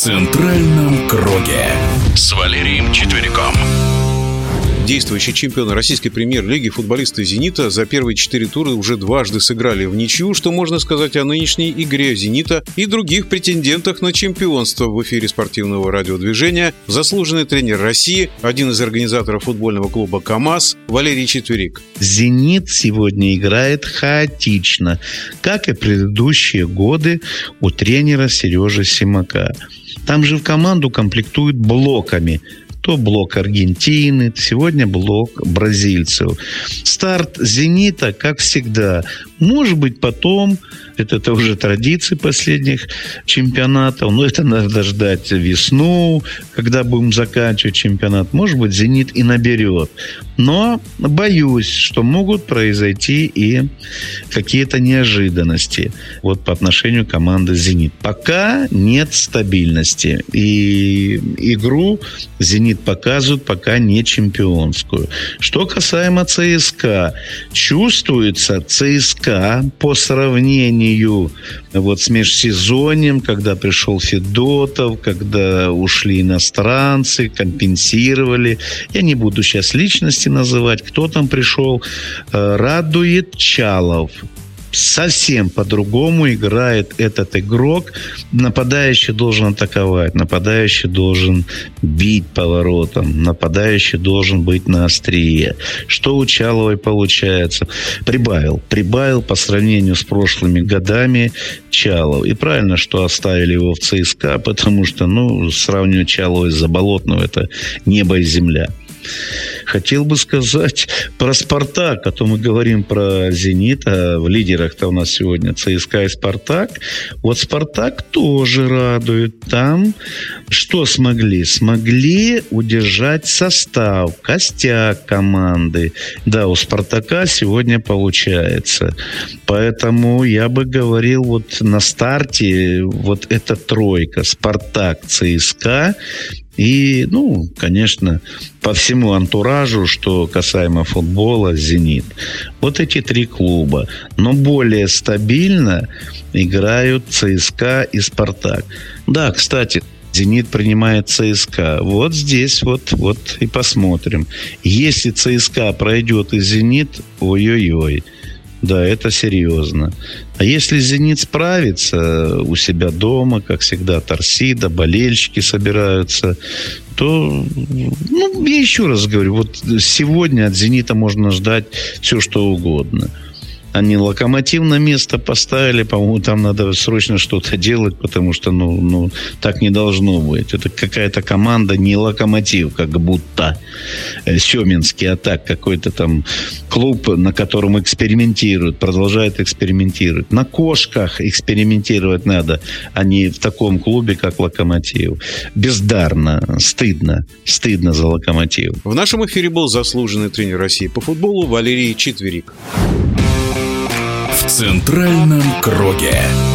центральном круге с Валерием Четвериком. Действующие чемпионы российской премьер-лиги футболисты «Зенита» за первые четыре тура уже дважды сыграли в ничью, что можно сказать о нынешней игре «Зенита» и других претендентах на чемпионство в эфире спортивного радиодвижения заслуженный тренер России, один из организаторов футбольного клуба «КамАЗ» Валерий Четверик. «Зенит» сегодня играет хаотично, как и предыдущие годы у тренера Сережи Симака. Там же в команду комплектуют блоками – то блок Аргентины, сегодня блок бразильцев. Старт «Зенита», как всегда, может быть, потом это, это уже традиции последних чемпионатов. Но это надо ждать весну, когда будем заканчивать чемпионат. Может быть, «Зенит» и наберет. Но боюсь, что могут произойти и какие-то неожиданности вот по отношению команды «Зенит». Пока нет стабильности. И игру «Зенит» показывает пока не чемпионскую. Что касаемо ЦСКА. Чувствуется ЦСКА по сравнению сравнению вот с межсезоньем, когда пришел Федотов, когда ушли иностранцы, компенсировали. Я не буду сейчас личности называть, кто там пришел. Э, радует Чалов совсем по-другому играет этот игрок. Нападающий должен атаковать, нападающий должен бить поворотом, нападающий должен быть на острие. Что у Чаловой получается? Прибавил. Прибавил по сравнению с прошлыми годами Чалов. И правильно, что оставили его в ЦСКА, потому что, ну, сравнивать Чалова с Заболотного – это небо и земля. Хотел бы сказать про «Спартак», а то мы говорим про «Зенит», а в лидерах-то у нас сегодня ЦСКА и «Спартак». Вот «Спартак» тоже радует. Там что смогли? Смогли удержать состав, костяк команды. Да, у «Спартака» сегодня получается. Поэтому я бы говорил вот на старте вот эта тройка «Спартак», ЦСКА и, ну, конечно, по всему антуражу, что касаемо футбола, «Зенит». Вот эти три клуба. Но более стабильно играют ЦСКА и «Спартак». Да, кстати, «Зенит» принимает ЦСКА. Вот здесь вот, вот и посмотрим. Если ЦСКА пройдет и «Зенит», ой-ой-ой. Да, это серьезно. А если «Зенит» справится у себя дома, как всегда, торсида, болельщики собираются, то, ну, я еще раз говорю, вот сегодня от «Зенита» можно ждать все, что угодно – они локомотив на место поставили, по-моему, там надо срочно что-то делать, потому что, ну, ну, так не должно быть. Это какая-то команда, не локомотив, как будто э, Семинский, а так какой-то там клуб, на котором экспериментируют, продолжают экспериментировать. На кошках экспериментировать надо, а не в таком клубе, как локомотив. Бездарно, стыдно, стыдно за локомотив. В нашем эфире был заслуженный тренер России по футболу Валерий Четверик. Центральном круге.